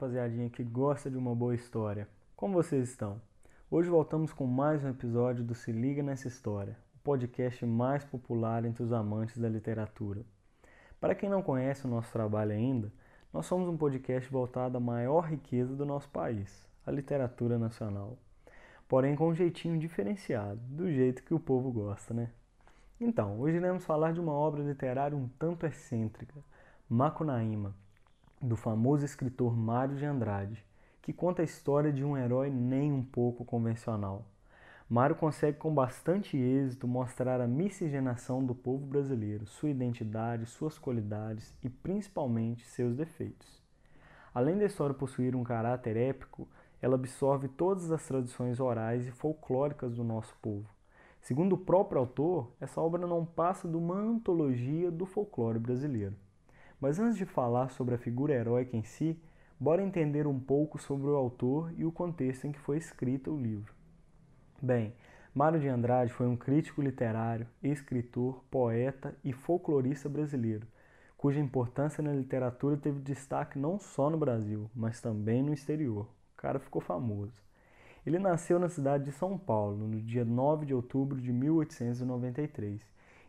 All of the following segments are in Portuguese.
Rapaziadinha que gosta de uma boa história. Como vocês estão? Hoje voltamos com mais um episódio do Se Liga Nessa História, o podcast mais popular entre os amantes da literatura. Para quem não conhece o nosso trabalho ainda, nós somos um podcast voltado à maior riqueza do nosso país, a literatura nacional. Porém com um jeitinho diferenciado, do jeito que o povo gosta, né? Então, hoje iremos falar de uma obra literária um tanto excêntrica, Macunaíma, do famoso escritor Mário de Andrade, que conta a história de um herói nem um pouco convencional. Mário consegue com bastante êxito mostrar a miscigenação do povo brasileiro, sua identidade, suas qualidades e principalmente seus defeitos. Além da história possuir um caráter épico, ela absorve todas as tradições orais e folclóricas do nosso povo. Segundo o próprio autor, essa obra não passa de uma antologia do folclore brasileiro. Mas antes de falar sobre a figura heróica em si, bora entender um pouco sobre o autor e o contexto em que foi escrito o livro. Bem, Mário de Andrade foi um crítico literário, escritor, poeta e folclorista brasileiro, cuja importância na literatura teve destaque não só no Brasil, mas também no exterior. O cara ficou famoso. Ele nasceu na cidade de São Paulo no dia 9 de outubro de 1893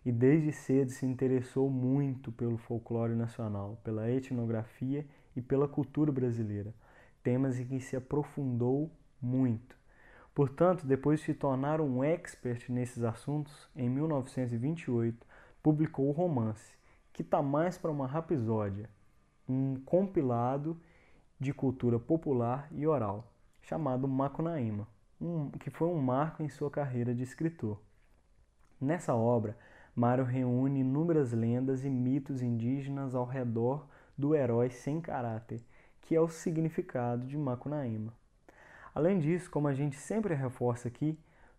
e desde cedo se interessou muito pelo folclore nacional, pela etnografia e pela cultura brasileira, temas em que se aprofundou muito. Portanto, depois de se tornar um expert nesses assuntos, em 1928 publicou o romance, que está mais para uma rapisódia, um compilado de cultura popular e oral, chamado Macunaíma, um, que foi um marco em sua carreira de escritor. Nessa obra, Mário reúne inúmeras lendas e mitos indígenas ao redor do herói sem caráter, que é o significado de Macunaíma. Além disso, como a gente sempre reforça aqui,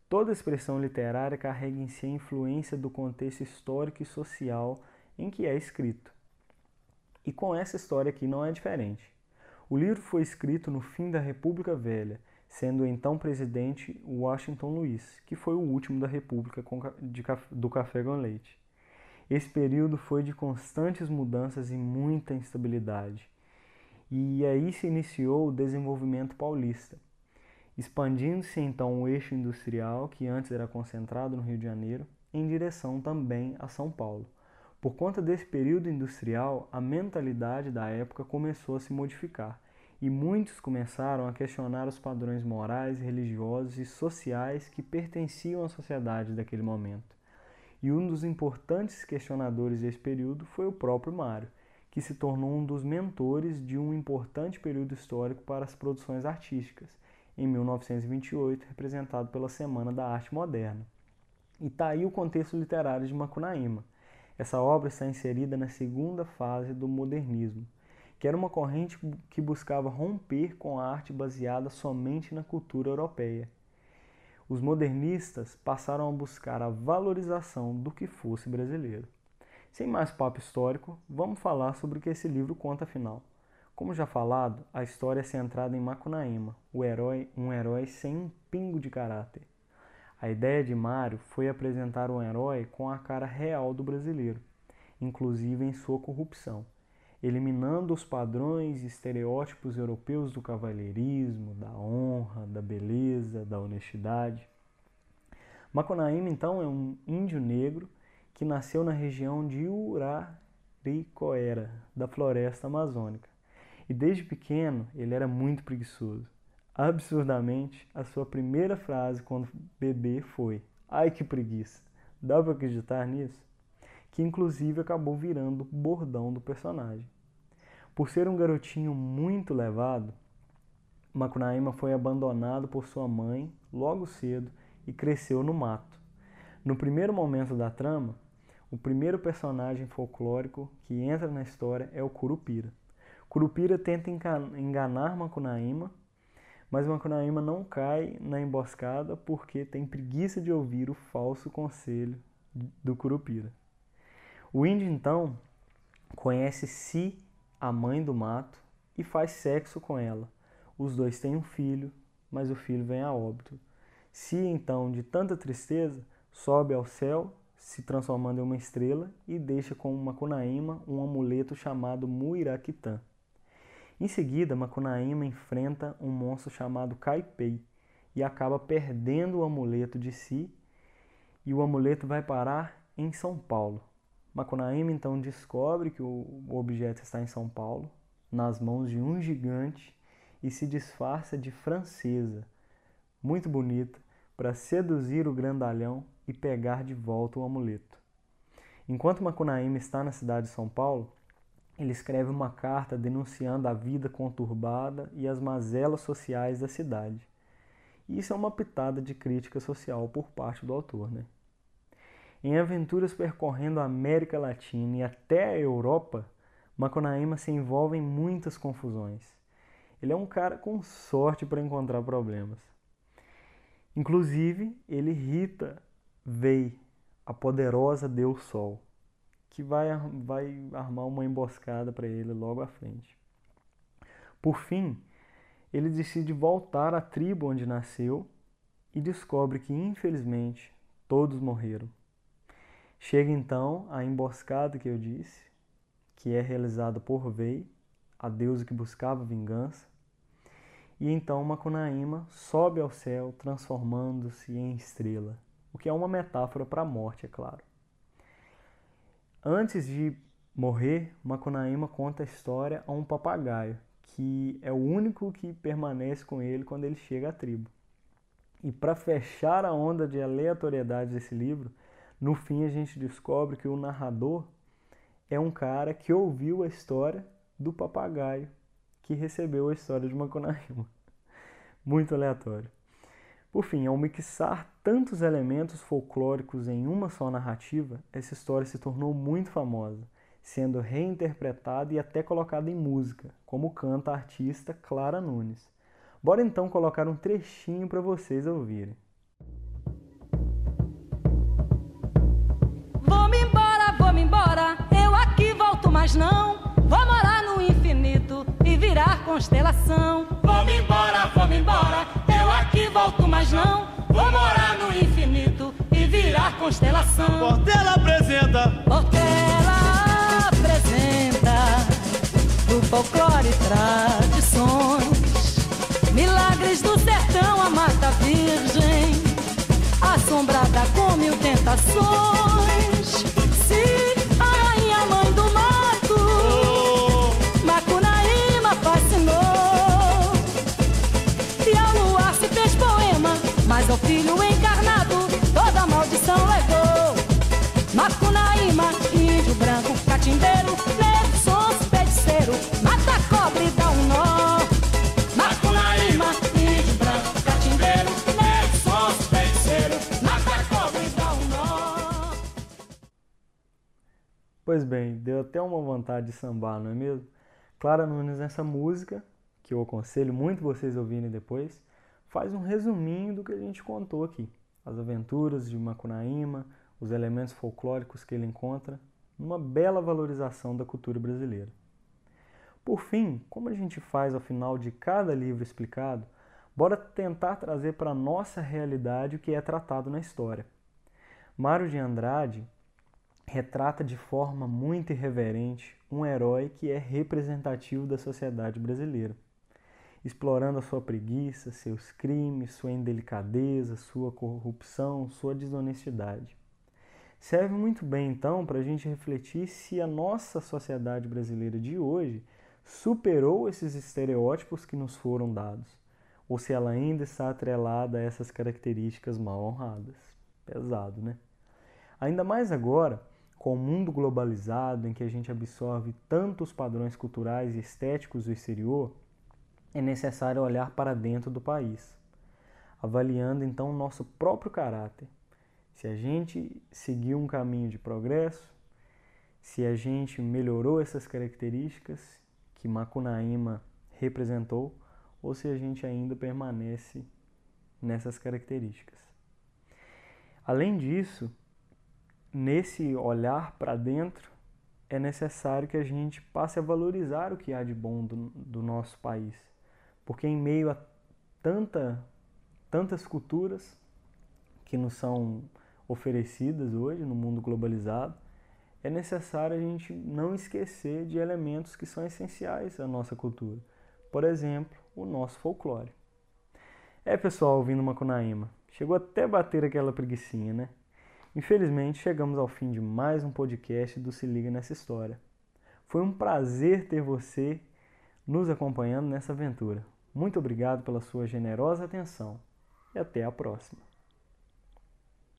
toda expressão literária carrega em si a influência do contexto histórico e social em que é escrito. E com essa história aqui não é diferente. O livro foi escrito no fim da República Velha sendo então presidente Washington Luiz, que foi o último da República do Café com Leite. Esse período foi de constantes mudanças e muita instabilidade. E aí se iniciou o desenvolvimento paulista, expandindo-se então o eixo industrial, que antes era concentrado no Rio de Janeiro, em direção também a São Paulo. Por conta desse período industrial, a mentalidade da época começou a se modificar e muitos começaram a questionar os padrões morais, religiosos e sociais que pertenciam à sociedade daquele momento. E um dos importantes questionadores desse período foi o próprio Mário, que se tornou um dos mentores de um importante período histórico para as produções artísticas, em 1928, representado pela Semana da Arte Moderna. E está aí o contexto literário de Macunaíma. Essa obra está inserida na segunda fase do modernismo, que era uma corrente que buscava romper com a arte baseada somente na cultura europeia. Os modernistas passaram a buscar a valorização do que fosse brasileiro. Sem mais papo histórico, vamos falar sobre o que esse livro conta afinal. Como já falado, a história é centrada em Macunaíma, o herói, um herói sem um pingo de caráter. A ideia de Mário foi apresentar um herói com a cara real do brasileiro, inclusive em sua corrupção eliminando os padrões e estereótipos europeus do cavalheirismo, da honra, da beleza, da honestidade. Macunaíma, então, é um índio negro que nasceu na região de Uraricoera, da floresta amazônica. E desde pequeno ele era muito preguiçoso. Absurdamente, a sua primeira frase quando bebê foi: Ai que preguiça! Dá para acreditar nisso? que inclusive acabou virando bordão do personagem. Por ser um garotinho muito levado, Macunaíma foi abandonado por sua mãe logo cedo e cresceu no mato. No primeiro momento da trama, o primeiro personagem folclórico que entra na história é o Curupira. Curupira tenta enganar Macunaíma, mas Macunaíma não cai na emboscada porque tem preguiça de ouvir o falso conselho do Curupira. O índio então conhece Si, a mãe do mato, e faz sexo com ela. Os dois têm um filho, mas o filho vem a óbito. Si então, de tanta tristeza, sobe ao céu, se transformando em uma estrela e deixa com uma cunaíma um amuleto chamado Muiraquitã. Em seguida, Macunaíma enfrenta um monstro chamado Caipei e acaba perdendo o amuleto de si e o amuleto vai parar em São Paulo. Macunaíma então descobre que o objeto está em São Paulo, nas mãos de um gigante e se disfarça de francesa, muito bonita, para seduzir o grandalhão e pegar de volta o amuleto. Enquanto Macunaíma está na cidade de São Paulo, ele escreve uma carta denunciando a vida conturbada e as mazelas sociais da cidade. Isso é uma pitada de crítica social por parte do autor. Né? Em aventuras percorrendo a América Latina e até a Europa, Macunaíma se envolve em muitas confusões. Ele é um cara com sorte para encontrar problemas. Inclusive, ele irrita Vei, a poderosa Deus Sol que vai, vai armar uma emboscada para ele logo à frente. Por fim, ele decide voltar à tribo onde nasceu e descobre que, infelizmente, todos morreram. Chega então a emboscada que eu disse, que é realizada por Vei, a deusa que buscava vingança, e então Macunaíma sobe ao céu, transformando-se em estrela, o que é uma metáfora para a morte, é claro. Antes de morrer, Macunaíma conta a história a um papagaio, que é o único que permanece com ele quando ele chega à tribo. E para fechar a onda de aleatoriedade desse livro, no fim a gente descobre que o narrador é um cara que ouviu a história do papagaio que recebeu a história de Macunaíma. Muito aleatório. Por fim, ao mixar tantos elementos folclóricos em uma só narrativa, essa história se tornou muito famosa, sendo reinterpretada e até colocada em música, como canta a artista Clara Nunes. Bora então colocar um trechinho para vocês ouvirem. Aqui mais não. Vou morar no infinito e virar constelação. Vou-me embora, vou-me embora volto mais não. Vou morar no infinito e virar constelação. Pois bem, deu até uma vontade de sambar, não é mesmo? Clara Nunes nessa música, que eu aconselho muito vocês ouvirem depois, faz um resuminho do que a gente contou aqui. As aventuras de Macunaíma, os elementos folclóricos que ele encontra, numa bela valorização da cultura brasileira. Por fim, como a gente faz ao final de cada livro explicado, bora tentar trazer para a nossa realidade o que é tratado na história. Mário de Andrade retrata de forma muito irreverente um herói que é representativo da sociedade brasileira explorando a sua preguiça, seus crimes, sua indelicadeza, sua corrupção, sua desonestidade. Serve muito bem, então, para a gente refletir se a nossa sociedade brasileira de hoje superou esses estereótipos que nos foram dados, ou se ela ainda está atrelada a essas características mal honradas. Pesado, né? Ainda mais agora, com o mundo globalizado em que a gente absorve tantos padrões culturais e estéticos do exterior, é necessário olhar para dentro do país, avaliando então o nosso próprio caráter. Se a gente seguiu um caminho de progresso, se a gente melhorou essas características que Macunaíma representou, ou se a gente ainda permanece nessas características. Além disso, nesse olhar para dentro, é necessário que a gente passe a valorizar o que há de bom do, do nosso país porque em meio a tanta, tantas culturas que nos são oferecidas hoje no mundo globalizado, é necessário a gente não esquecer de elementos que são essenciais à nossa cultura. Por exemplo, o nosso folclore. É, pessoal, ouvindo Macunaíma, chegou até bater aquela preguiçinha, né? Infelizmente, chegamos ao fim de mais um podcast do Se Liga Nessa História. Foi um prazer ter você nos acompanhando nessa aventura. Muito obrigado pela sua generosa atenção e até a próxima.